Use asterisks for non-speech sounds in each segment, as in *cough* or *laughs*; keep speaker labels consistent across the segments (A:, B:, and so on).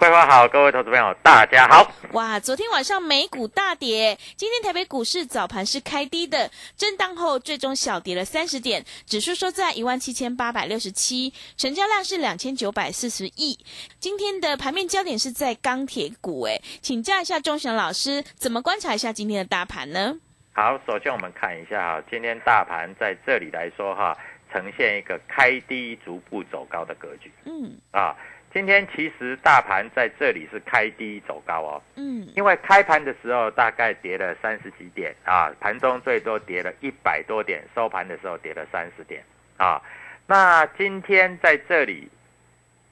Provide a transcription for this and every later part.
A: 桂花好，各位投资朋友大家好。
B: 哇，昨天晚上美股大跌，今天台北股市早盘是开低的，震荡后最终小跌了三十点，指数收在一万七千八百六十七，成交量是两千九百四十亿。今天的盘面焦点是在钢铁股，哎，请教一下钟祥老师，怎么观察一下今天的大盘呢？
A: 好，首先我们看一下哈，今天大盘在这里来说哈，呈现一个开低逐步走高的格局。
B: 嗯
A: 啊，今天其实大盘在这里是开低走高哦，
B: 嗯
A: 因为开盘的时候大概跌了三十几点啊，盘中最多跌了一百多点，收盘的时候跌了三十点啊。那今天在这里，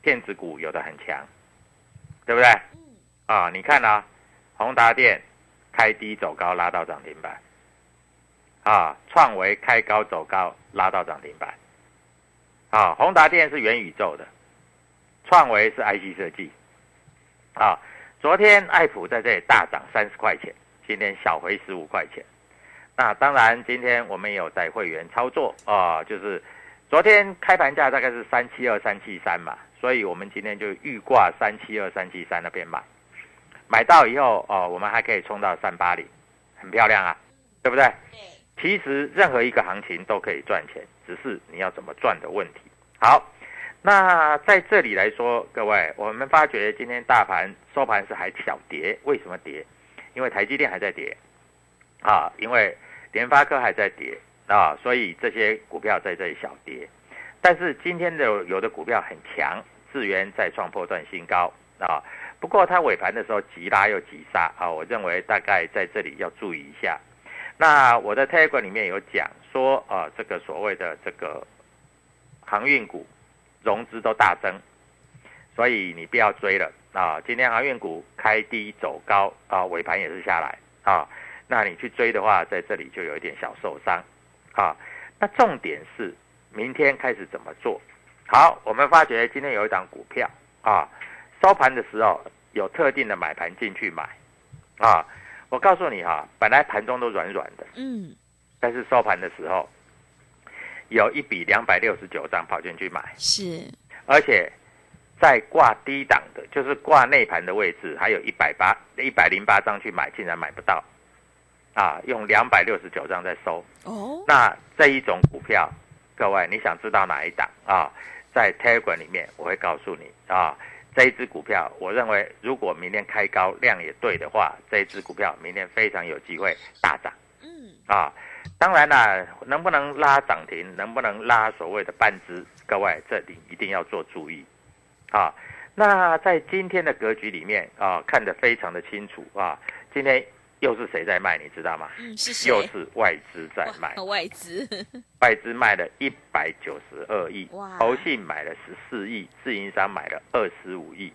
A: 电子股有的很强，对不对？啊，你看啊，宏达电开低走高拉到涨停板，啊，创维开高走高拉到涨停板，啊，宏达电是元宇宙的，创维是 IC 设计，啊，昨天爱普在这里大涨三十块钱，今天小回十五块钱。那当然，今天我们也有在会员操作啊、就是昨天开盘价大概是三七二、三七三嘛，所以我们今天就预挂三七二、三七三那边买，买到以后哦，我们还可以冲到三八零，很漂亮啊，对不对？其实任何一个行情都可以赚钱，只是你要怎么赚的问题。好，那在这里来说，各位，我们发觉今天大盘收盘是还小跌，为什么跌？因为台积电还在跌，啊，因为联发科还在跌啊，所以这些股票在这里小跌。但是今天的有的股票很强，智源再创破断新高啊，不过它尾盘的时候急拉又急杀啊，我认为大概在这里要注意一下。那我的 Telegram 里面有讲说，啊，这个所谓的这个航运股融资都大增，所以你不要追了啊。今天航运股开低走高啊，尾盘也是下来啊。那你去追的话，在这里就有一点小受伤啊。那重点是明天开始怎么做？好，我们发觉今天有一档股票啊，收盘的时候有特定的买盘进去买啊。我告诉你哈、本来盘中都软软的，
B: 嗯
A: 但是收盘的时候有一笔两百六十九张跑进去买，
B: 是
A: 而且在挂低档的，就是挂内盘的位置，还有一百八一百零八张去买，竟然买不到，啊，用两百六十九张在收。
B: 哦
A: 那这一种股票，各位你想知道哪一档啊？在 Telegram 里面我会告诉你啊，这一只股票，我认为如果明天开高量也对的话，这一只股票明天非常有机会大涨
B: 嗯
A: 啊。当然啦，能不能拉涨停，能不能拉所谓的半只，各位这里一定要做注意啊。那在今天的格局里面啊，看得非常的清楚啊。今天又是谁在卖？你知道吗？
B: 嗯，是谁？
A: 又是外资在卖，
B: 外资，*laughs*
A: 外资卖了一百九十二亿
B: 哇，
A: 投信买了十四亿，自营商买了二十五亿。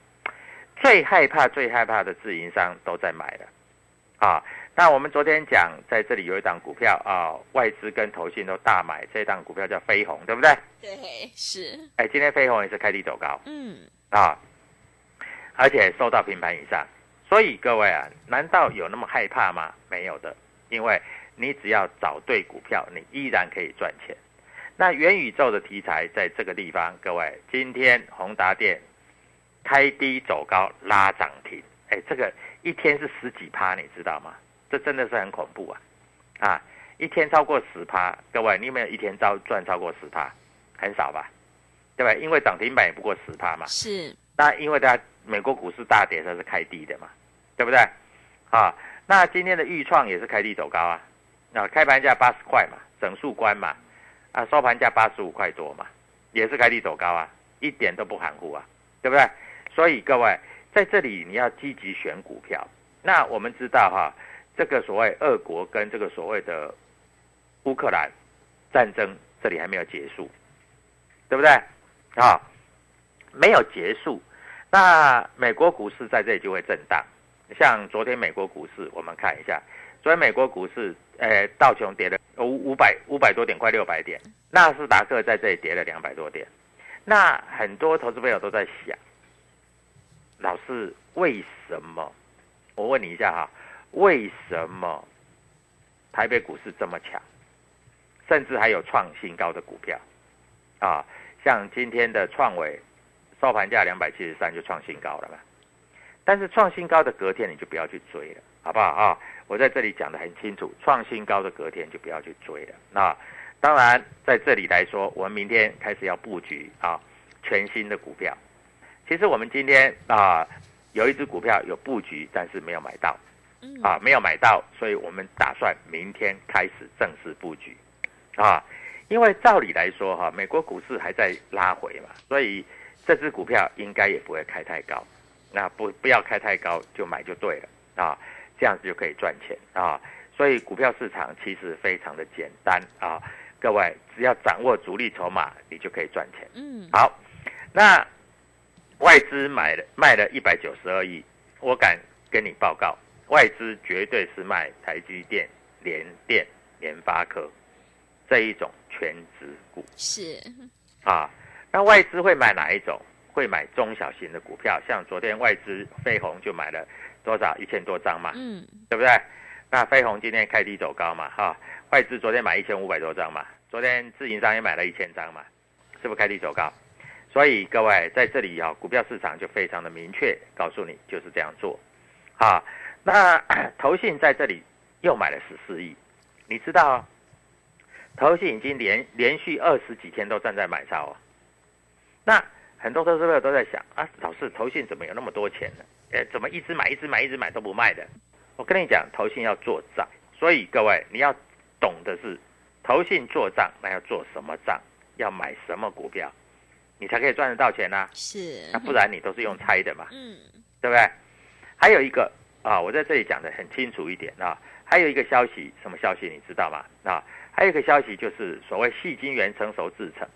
A: 最害怕、最害怕的自营商都在买了啊！那我们昨天讲，在这里有一档股票啊，外资跟投信都大买，这档股票叫飞鸿，对不对？
B: 对，是，
A: 哎，今天飞鸿也是开低走高
B: 嗯，
A: 啊，而且收到平盘以上。所以各位啊，难道有那么害怕吗？没有的，因为你只要找对股票，你依然可以赚钱。那元宇宙的题材在这个地方，各位，今天宏达电开低走高拉涨停，哎，这个一天是十几趴，你知道吗？这真的是很恐怖啊！啊，一天超过十趴，各位，你有没有一天招赚超过十趴？很少吧，对吧？因为涨停板也不过十趴嘛。
B: 是，
A: 那因为它美国股市大跌，它是开低的嘛，对不对？啊，那今天的预创也是开低走高啊，啊，开盘价八十块嘛，整数关嘛，啊，收盘价八十五块多嘛，也是开低走高啊，一点都不含糊啊，对不对？所以各位在这里你要积极选股票。那我们知道哈，这个所谓俄国跟这个所谓的乌克兰战争，这里还没有结束，对不对？啊，没有结束。那美国股市在这里就会震荡，像昨天美国股市，我们看一下，昨天美国股市，呃，道琼跌了五五百五百多点，快六百点，纳斯达克在这里跌了两百多点。那很多投资朋友都在想，老师为什么？我问你一下哈，为什么台北股市这么强，甚至还有创新高的股票啊？像今天的创维收盘价两百七十三就创新高了嘛？但是创新高的隔天你就不要去追了，好不好啊？我在这里讲的很清楚，创新高的隔天就不要去追了。那当然在这里来说，我们明天开始要布局啊全新的股票。其实我们今天啊有一只股票有布局，但是没有买到，啊，没有买到，所以我们打算明天开始正式布局啊。因为照理来说哈，美国股市还在拉回嘛，所以这只股票应该也不会开太高。那不不要开太高，就买就对了啊，这样子就可以赚钱啊。所以股票市场其实非常的简单啊，各位只要掌握主力筹码，你就可以赚钱。
B: 嗯，
A: 好，那外资买了卖了一百九十二亿，我敢跟你报告，外资绝对是卖台积电、联电、联发科这一种全值股
B: 是，
A: 啊。那外资会买哪一种？会买中小型的股票，像昨天外资飞鸿就买了多少一千多张嘛，
B: 嗯，
A: 对不对？那飞鸿今天开低走高嘛，哈，外资昨天买一千五百多张嘛，昨天自营商也买了一千张嘛，是不是开低走高？所以各位在这里啊，股票市场就非常的明确，告诉你就是这样做，啊，那 *coughs* 投信在这里又买了十四亿，你知道、哦，投信已经连连续二十几天都站在买超哦，那很多投资者都在想啊，老师投信怎么有那么多钱呢？哎，怎么一直买一直买一直买都不卖的？我跟你讲，投信要做账，所以各位你要懂的是，投信做账，那要做什么账？要买什么股票，你才可以赚得到钱呢、
B: 是，
A: 那不然你都是用猜的嘛，
B: 嗯，
A: 对不对？还有一个啊，我在这里讲的很清楚一点啊，还有一个消息，什么消息你知道吗？啊，还有一个消息就是所谓细晶圆成熟制成，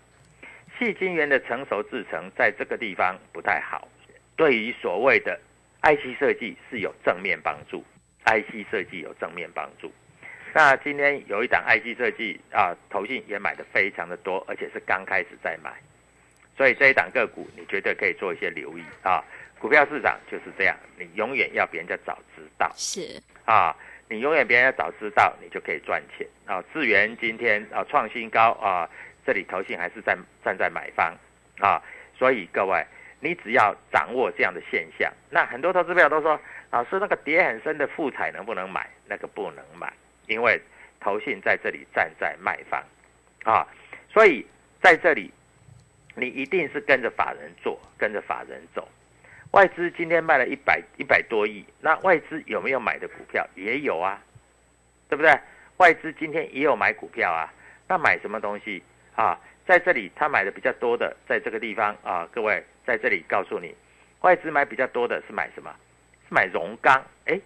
A: 细晶圆的成熟制成在这个地方不太好，对于所谓的 IC 设计是有正面帮助，IC 设计有正面帮助。那今天有一档 IC 设计啊，投信也买的非常的多，而且是刚开始在买，所以这一档个股你绝对可以做一些留意啊。股票市场就是这样，你永远要别人家早知道
B: 是，
A: 啊，你永远别人家早知道，你就可以赚钱啊。智源今天啊创新高啊，这里投信还是在站在买方啊，所以各位，你只要掌握这样的现象，那很多投资朋都说，老师那个跌很深的富彩能不能买？那个不能买，因为投信在这里站在卖方啊，所以在这里你一定是跟着法人做，跟着法人走。外资今天卖了一百一百多亿，那外资有没有买的股票？也有啊，对不对？外资今天也有买股票啊，那买什么东西啊？在这里他买的比较多的，在这个地方啊，各位在这里告诉你，外资买比较多的是买什么？是买荣钢。哎，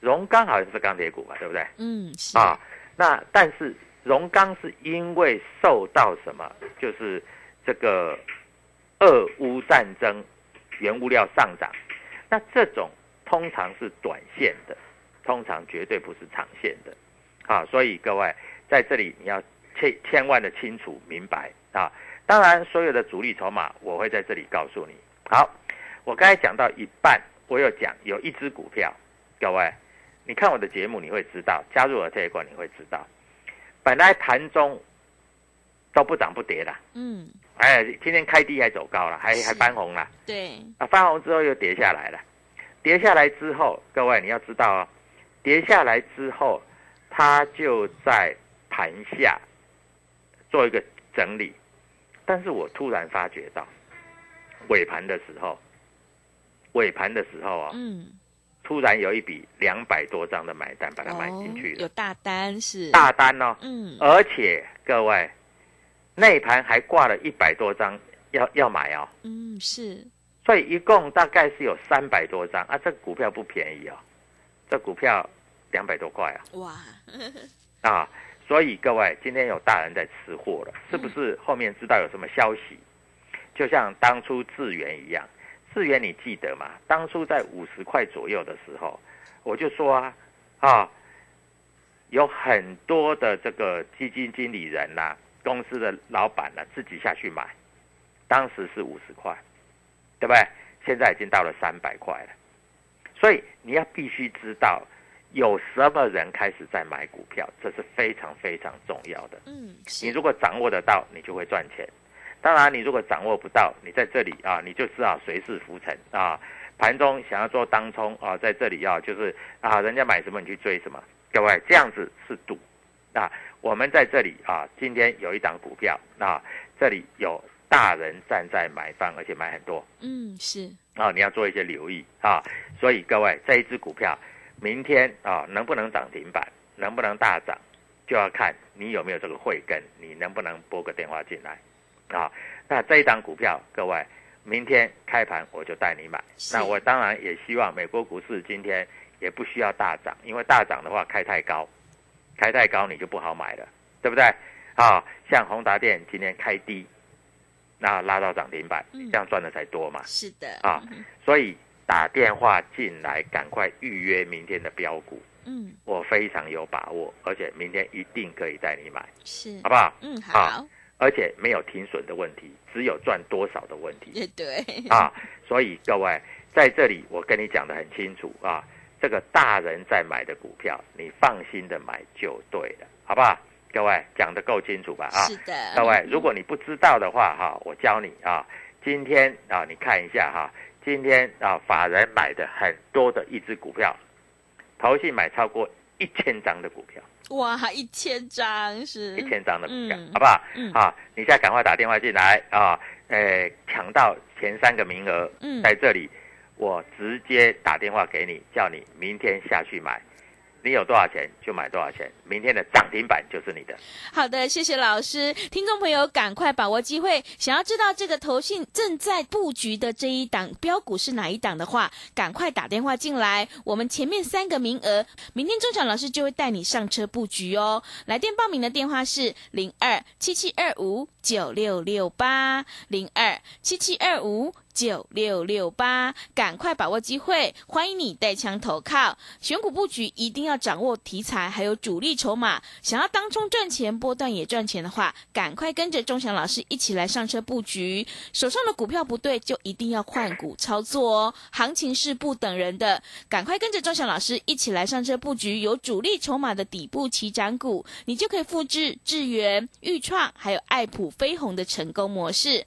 A: 荣钢好像是钢铁股吧，对不对？
B: 嗯，是
A: 啊，那但是荣钢是因为受到什么？就是这个俄乌战争，原物料上涨，那这种通常是短线的，通常绝对不是长线的，啊，所以各位在这里你要千千万的清楚明白啊。当然，所有的主力筹码我会在这里告诉你。好，我刚才讲到一半，我有讲有一只股票，各位，你看我的节目你会知道，加入了这一关你会知道，本来盘中都不涨不跌的，
B: 嗯，
A: 哎，今天开低还走高了，还还翻红了，
B: 对，
A: 啊，翻红之后又跌下来了，跌下来之后，各位你要知道哦，跌下来之后，它就在盘下做一个整理，但是我突然发觉到，尾盘的时候，尾盘的时候啊、
B: 嗯，
A: 突然有一笔两百多张的买单把它买进去了，
B: 哦有大单是，
A: 大单哦，
B: 嗯，
A: 而且各位内盘还挂了一百多张要要买哦。
B: 嗯，是，
A: 所以一共大概是有三百多张啊，这股票不便宜哦，这股票两百多块啊
B: 哇，*laughs*
A: 啊！所以各位今天有大人在吃货了，是不是？后面知道有什么消息？就像当初智源一样，智源你记得吗？当初在五十块左右的时候，我就说啊啊，有很多的这个基金经理人呐、公司的老板呢、自己下去买，当时是五十块，对不对？现在已经到了三百块了，所以你要必须知道有什么人开始在买股票，这是非常非常重要的。
B: 嗯，
A: 你，如果掌握得到，你就会赚钱。当然，你如果掌握不到，你在这里啊，你就只好随势浮沉啊。盘中想要做当冲啊，在这里啊，就是啊，人家买什么你去追什么。各位，这样子是赌啊。我们在这里啊，今天有一档股票啊，这里有大人站在买方，而且买很多
B: 嗯，是，
A: 啊，你要做一些留意啊。所以各位，这一只股票明天啊能不能涨停板，能不能大涨，就要看你有没有这个慧根，你能不能拨个电话进来啊？那这一档股票，各位明天开盘我就带你买。那我当然也希望美国股市今天也不需要大涨，因为大涨的话开太高，开太高你就不好买了，对不对？啊，像宏达电今天开低，那拉到涨停板，
B: 嗯
A: 这样赚的才多嘛。
B: 是的，
A: 啊所以打电话进来，赶快预约明天的标股，
B: 嗯，
A: 我非常有把握，而且明天一定可以带你买，
B: 是
A: 好，不好？
B: 嗯，好，
A: 而且没有停损的问题，只有赚多少的问题
B: 也 *laughs* 对，
A: 啊！所以各位在这里，我跟你讲的很清楚啊，这个大人在买的股票，你放心的买就对了，好不好？各位讲的够清楚吧？啊，
B: 是的，
A: 各位，如果你不知道的话，哈，我教你啊。今天啊，你看一下哈，今天啊，法人买的很多的一只股票，投信买超过一千张的股票，
B: 哇，一千张是
A: 一千张的股票，
B: 嗯
A: 好不好？
B: 嗯
A: 啊，你现在赶快打电话进来啊，呃，抢到前三个名额，
B: 嗯
A: 在这里，我直接打电话给你，叫你明天下去买，你有多少钱就买多少钱，明天的涨停板就是你的。
B: 好的，谢谢老师。听众朋友，赶快把握机会。想要知道这个投信正在布局的这一档标股是哪一档的话，赶快打电话进来。我们前面三个名额，明天中场老师就会带你上车布局哦。来电报名的电话是零二七七二五九六六八零二七七二五。九六六八，赶快把握机会！欢迎你带枪投靠，选股布局一定要掌握题材，还有主力筹码。想要当中赚钱，波段也赚钱的话，赶快跟着钟祥老师一起来上车布局。手上的股票不对，就一定要换股操作哦。行情是不等人的，赶快跟着钟祥老师一起来上车布局有主力筹码的底部起涨股，你就可以复制智源、豫创还有爱普、飞鸿的成功模式。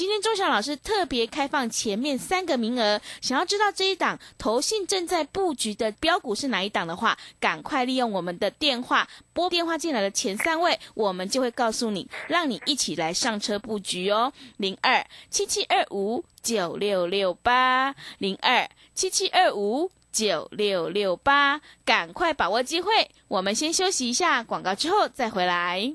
B: 今天钟祥老师特别开放前面三个名额，想要知道这一档投信正在布局的标股是哪一档的话，赶快利用我们的电话拨电话进来的前三位，我们就会告诉你，让你一起来上车布局哦。零二七七二五九六六八零二七七二五。九六六八，赶快把握机会。我们先休息一下广告，之后再回来。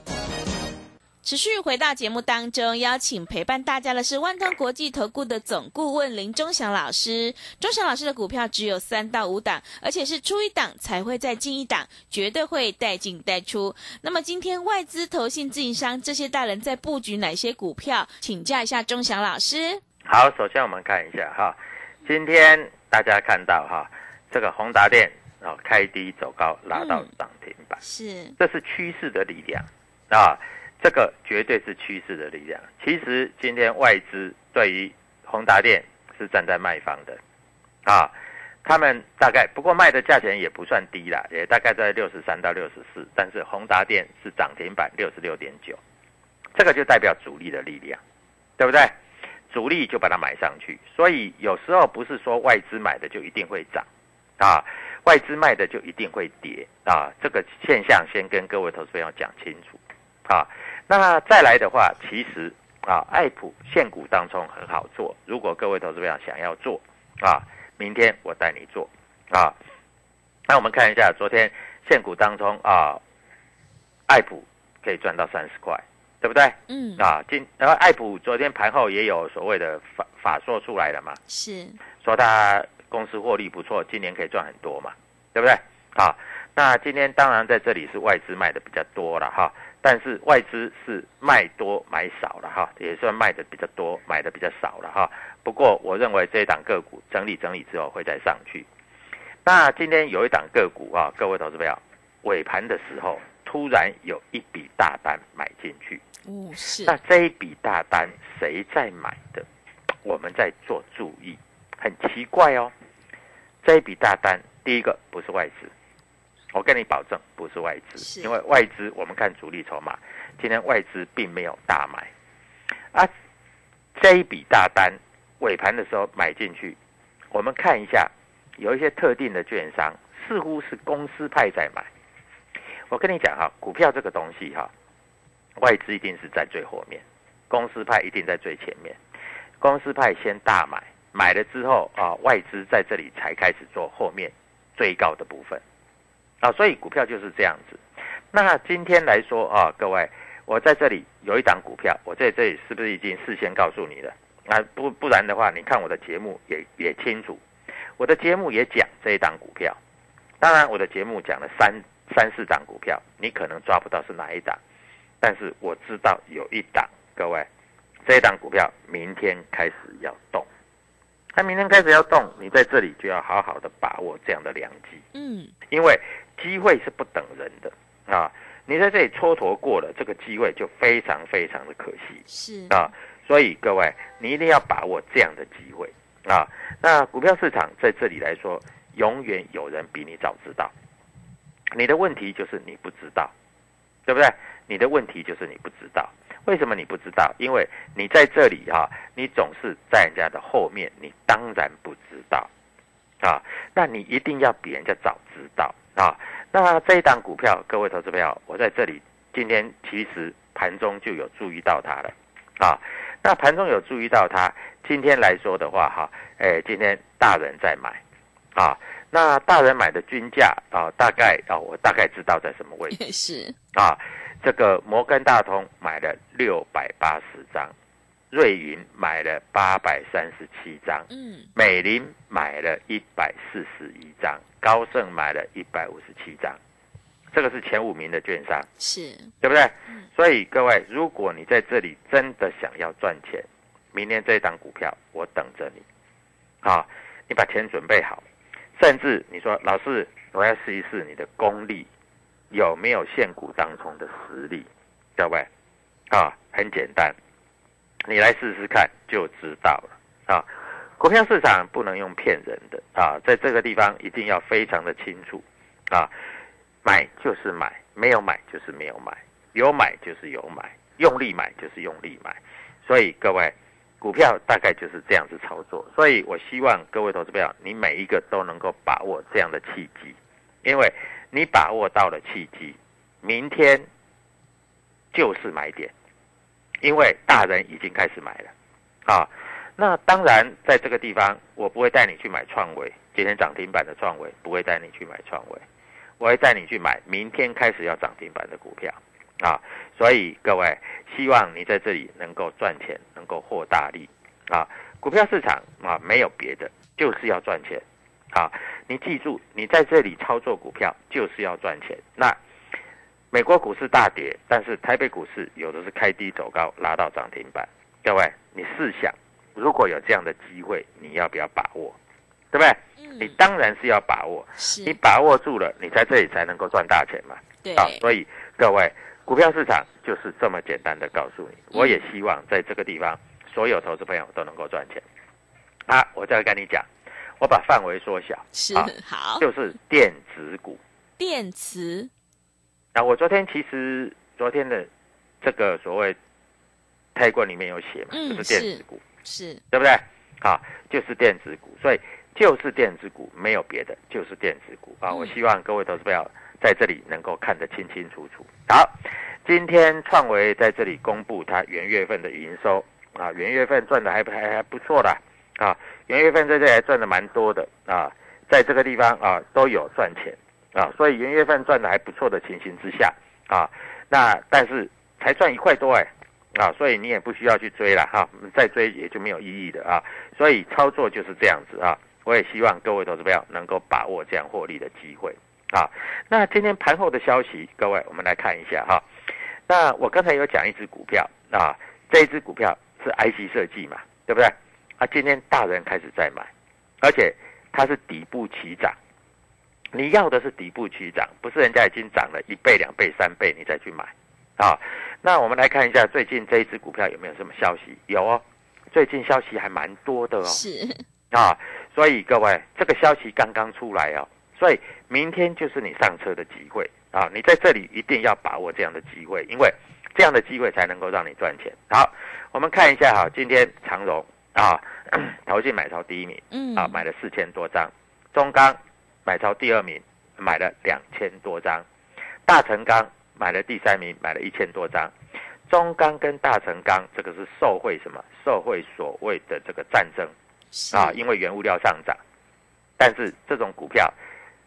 B: 持续回到节目当中，邀请陪伴大家的是万通国际投顾的总顾问林忠祥老师。忠祥老师的股票只有三到五档，而且是出一档才会再进一档，绝对会带进带出。那么今天外资、投信、自营商这些大人在布局哪些股票？请教一下忠祥老师。
A: 好，首先我们看一下哈，今天大家看到哈，这个宏达电啊开低走高，拉到涨停板，
B: 是，
A: 这是趋势的力量啊。这个绝对是趋势的力量。其实今天外资对于宏达电是站在卖方的，啊，他们大概不过卖的价钱也不算低啦，也大概在六十三到六十四，但是宏达电是涨停板六十六点九，这个就代表主力的力量，对不对？主力就把它买上去，所以有时候不是说外资买的就一定会涨，啊，外资卖的就一定会跌。啊，这个现象先跟各位投资朋友讲清楚，啊。那再来的话，其实啊，爱普现股当中很好做。如果各位投资者想要做啊，明天我带你做啊。那我们看一下昨天现股当中啊，爱普可以赚到三十块，对不对？
B: 嗯。
A: 啊，今然后爱普昨天盘后也有所谓的法法说出来了嘛？
B: 是。
A: 说他公司获利不错，今年可以赚很多嘛？对不对？啊，那今天当然在这里是外资卖的比较多了哈。但是外资是卖多买少了哈，也算卖的比较多，买的比较少了哈。不过我认为这一档个股整理整理之后会再上去。那今天有一档个股啊，各位投资朋友，尾盘的时候突然有一笔大单买进去。
B: 哦，是。
A: 那这一笔大单谁在买的？我们在做注意，很奇怪哦。这一笔大单，第一个不是外资。我跟你保证，不是外资，因为外资我们看主力筹码，今天外资并没有大买，啊，这一笔大单尾盘的时候买进去，我们看一下，有一些特定的券商似乎是公司派在买。我跟你讲哈，股票这个东西哈，外资一定是在最后面，公司派一定在最前面，公司派先大买，买了之后啊，外资在这里才开始做后面最高的部分。啊，所以股票就是这样子。那今天来说啊，各位，我在这里有一档股票，我在这里是不是已经事先告诉你了？啊，不不然的话，你看我的节目也也清楚，我的节目也讲这一档股票。当然，我的节目讲了三三四档股票，你可能抓不到是哪一档，但是我知道有一档，各位，这一档股票明天开始要动。它明天开始要动，你在这里就要好好的把握这样的良机。
B: 嗯，
A: 因为。机会是不等人的啊！你在这里蹉跎过了，这个机会就非常非常的可惜。
B: 是
A: 啊，所以各位，你一定要把握这样的机会啊！那股票市场在这里来说，永远有人比你早知道。你的问题就是你不知道，对不对？你的问题就是你不知道。为什么你不知道？因为你在这里哈，你总是在人家的后面，你当然不知道啊。那你一定要比人家早知道啊。那这一档股票，各位投资朋友，我在这里今天其实盘中就有注意到它了，啊，那盘中有注意到它，今天来说的话，哈，哎，今天大人在买，啊，那大人买的均价啊，大概啊，我大概知道在什么位置，*laughs*
B: 是
A: 啊，这个摩根大通买了六百八十张。瑞云买了八百三十七张，
B: 嗯，
A: 美林买了一百四十一张，高盛买了一百五十七张，这个是前五名的券商，
B: 是。
A: 对不对？所以各位，如果你在这里真的想要赚钱，明天这一档股票我等着你，啊，你把钱准备好，甚至你说老师，我要试一试你的功力有没有现股当中的实力，各位，啊，很简单。你来试试看就知道了啊！股票市场不能用骗人的啊，在这个地方一定要非常的清楚啊，买就是买，没有买就是没有买，有买就是有买，用力买就是用力买，所以各位。股票大概就是这样子操作，所以我希望各位投资友，你每一个都能够把握这样的契机，因为你把握到了契机，明天就是买点，因为大人已经开始买了，啊，那当然在这个地方，我不会带你去买创维，今天涨停板的创维，不会带你去买创维，我会带你去买明天开始要涨停板的股票。啊，所以各位，希望你在这里能够赚钱，能够获大利。啊，股票市场啊，没有别的，就是要赚钱。啊，你记住，你在这里操作股票就是要赚钱。那美国股市大跌，但是台北股市有的是开低走高，拉到涨停板。各位，你试想，如果有这样的机会，你要不要把握？对不对？你当然是要把握。你把握住了，你在这里才能够赚大钱嘛。
B: 对。
A: 啊，所以各位。股票市场就是这么简单的告诉你，我也希望在这个地方，所有投资朋友都能够赚钱。啊，我再跟你讲，我把范围缩小，
B: 是好，
A: 就是电子股。
B: 电池。
A: 那我昨天其实昨天的这个所谓泰冠里面有写嘛，就是电子股，
B: 是
A: 对不对？好，就是电子股，所以就是电子股，没有别的，就是电子股啊！我希望各位投资朋友。在这里能够看得清清楚楚。好，今天创维在这里公布它元月份的营收啊，元月份赚的还还还不错的啊，元月份在这里赚的蛮多的啊，在这个地方啊都有赚钱啊，所以元月份赚的还不错的情形之下啊，那但是才赚一块多哎啊，所以你也不需要去追了哈，再追也就没有意义的啊，所以操作就是这样子啊，我也希望各位投资友能够把握这样获利的机会。啊，那今天盘后的消息，各位我们来看一下哈。那我刚才有讲一只股票啊，这一只股票是 IC 设计嘛，对不对？啊，今天大人开始在买，而且它是底部起涨。你要的是底部起涨，不是人家已经涨了一倍、两倍、三倍你再去买啊。那我们来看一下最近这一只股票有没有什么消息？有哦，最近消息还蛮多的哦。
B: 是
A: 啊，所以各位这个消息刚刚出来哦。所以明天就是你上车的机会啊！你在这里一定要把握这样的机会，因为这样的机会才能够让你赚钱。好，我们看一下哈，今天长荣啊，*clears throat* 投信买超第一名，嗯，啊，买了四千多张；中钢买超第二名，买了两千多张；大成钢买了第三名，买了一千多张。中钢跟大成钢这个是受惠什么？受惠所谓的这个战争啊，因为原物料上涨，但是这种股票。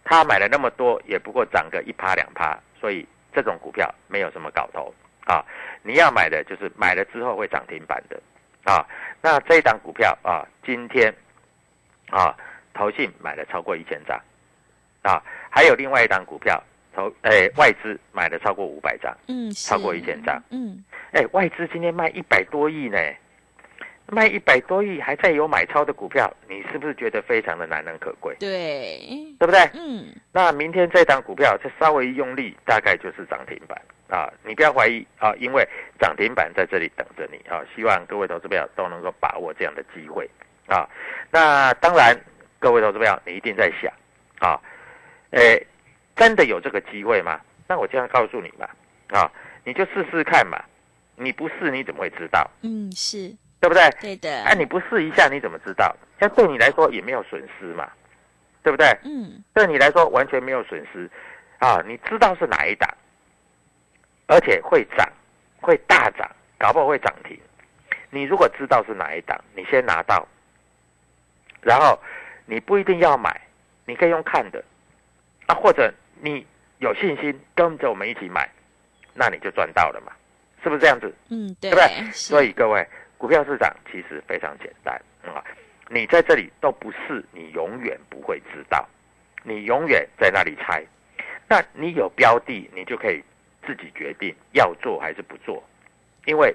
A: 他买了那么多，也不过涨个一趴两趴，所以这种股票没有什么搞头啊！你要买的就是买了之后会涨停板的啊。那这一档股票啊，今天啊，投信买了超过一千张啊，还有另外一档股票投诶外资买了超过五百张，
B: 嗯，
A: 超过一千张，
B: 嗯，
A: 哎，外资今天卖一百多亿呢。卖一百多亿还在有买超的股票，你是不是觉得非常的难能可贵？
B: 对，
A: 对不对？
B: 嗯。
A: 那明天这档股票再稍微用力，大概就是涨停板啊！你不要怀疑啊，因为涨停板在这里等着你啊！希望各位投资友都能够把握这样的机会啊！那当然，各位投资友，你一定在想啊，诶，真的有这个机会吗？那我这样告诉你嘛，啊，你就试试看嘛！你不试你怎么会知道？
B: 嗯，是。
A: 对不对？
B: 对的。
A: 哎，你不试一下你怎么知道？像对你来说也没有损失嘛，对不对？
B: 嗯。
A: 对你来说完全没有损失，啊，你知道是哪一档，而且会涨，会大涨，搞不好会涨停。你如果知道是哪一档，你先拿到，然后你不一定要买，你可以用看的，啊，或者你有信心跟着我们一起买，那你就赚到了嘛，是不是这样子？
B: 嗯，对，
A: 对不对？所以各位。股票市场其实非常简单啊，你在这里都不是，你永远不会知道，你永远在那里猜。那你有标的，你就可以自己决定要做还是不做，因为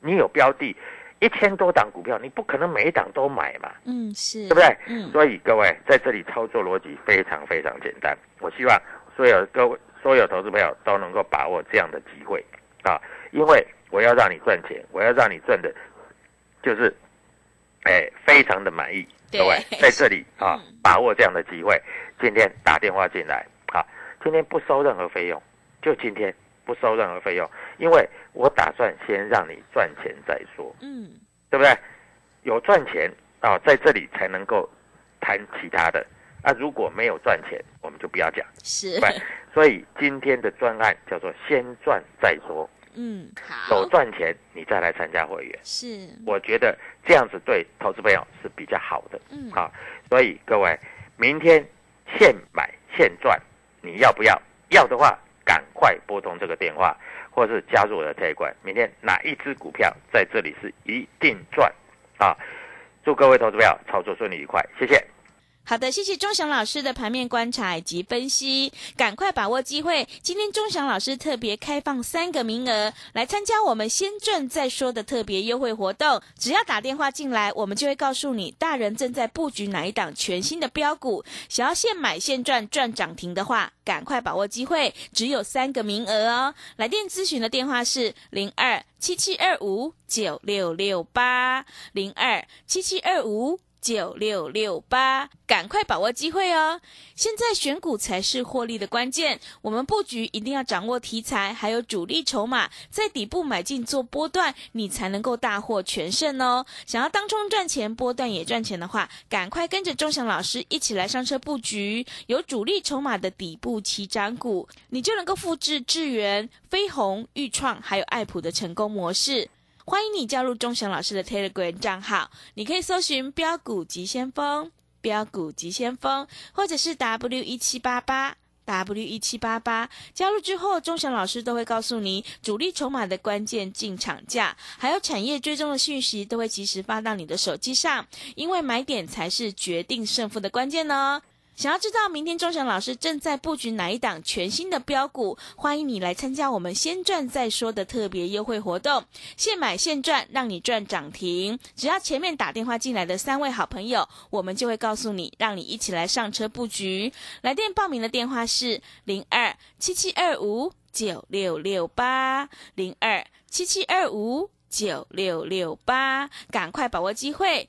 A: 你有标的，一千多档股票，你不可能每一档都买嘛，
B: 嗯，是，
A: 对不对？
B: 嗯，
A: 所以各位在这里操作逻辑非常非常简单，我希望所有各位所有投资朋友都能够把握这样的机会啊，因为。我要让你赚钱，我要让你赚的，就是哎，非常的满意。各位在这里啊 *laughs*
B: 嗯，
A: 把握这样的机会，今天打电话进来啊，今天不收任何费用，就今天不收任何费用，因为我打算先让你赚钱再说，
B: 嗯，
A: 对不对？有赚钱啊，在这里才能够谈其他的啊。如果没有赚钱，我们就不要讲。
B: 是，
A: 对，所以今天的专案叫做先赚再说，
B: 嗯，
A: 有
B: 好，
A: 赚钱你再来参加会员，
B: 是，
A: 我觉得这样子对投资朋友是比较好的。
B: 嗯，
A: 好，所以各位，明天现买现赚，你要不要？要的话，赶快拨通这个电话，或是加入我的推广。明天哪一只股票在这里是一定赚啊？祝各位投资朋友操作顺利愉快，谢谢。
B: 好的，谢谢钟祥老师的盘面观察以及分析，赶快把握机会。今天钟祥老师特别开放三个名额来参加我们先赚再说的特别优惠活动，只要打电话进来，我们就会告诉你大人正在布局哪一档全新的标股，想要现买现赚赚涨停的话，赶快把握机会，只有三个名额哦。来电咨询的电话是零二七七二五九六六八零二七七二五。九六六八，赶快把握机会哦！现在选股才是获利的关键，我们布局一定要掌握题材，还有主力筹码，在底部买进做波段，你才能够大获全胜哦。想要当冲赚钱，波段也赚钱的话，赶快跟着钟祥老师一起来上车布局，有主力筹码的底部起涨股，你就能够复制智源、飞鸿、裕创还有爱普的成功模式。欢迎你加入钟祥老师的 Telegram 账号，你可以搜寻“标股急先锋”、“标股急先锋”，或者是 W 一七八八 W 一七八八。加入之后，钟祥老师都会告诉你主力筹码的关键进场价，还有产业追踪的讯息，都会及时发到你的手机上。因为买点才是决定胜负的关键哦。想要知道明天钟祥老师正在布局哪一档全新的标股，欢迎你来参加我们先赚再说的特别优惠活动，现买现赚，让你赚涨停。只要前面打电话进来的三位好朋友，我们就会告诉你，让你一起来上车布局。来电报名的电话是零二七七二五九六六八零二七七二五九六六八，赶快把握机会。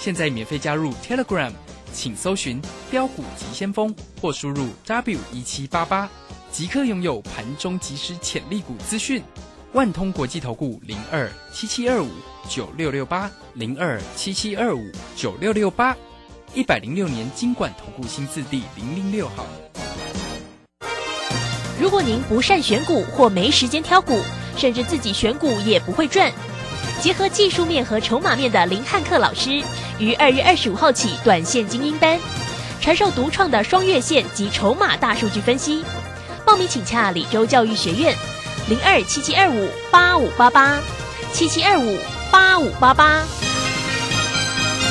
C: 现在免费加入 Telegram，请搜寻“标股急先锋”或输入 W 一七八八，即刻拥有盘中即时潜力股资讯。万通国际投顾零二七七二五九六六八零二七七二五九六六八，一百零六年经管投顾新字第零零六号。
D: 如果您不善选股或没时间挑股，甚至自己选股也不会赚，结合技术面和筹码面的林汉克老师，于二月二十五号起短线精英班，传授独创的双月线及筹码大数据分析。报名请洽李州教育学院，零二七七二五八五八八，七七二五八五八八。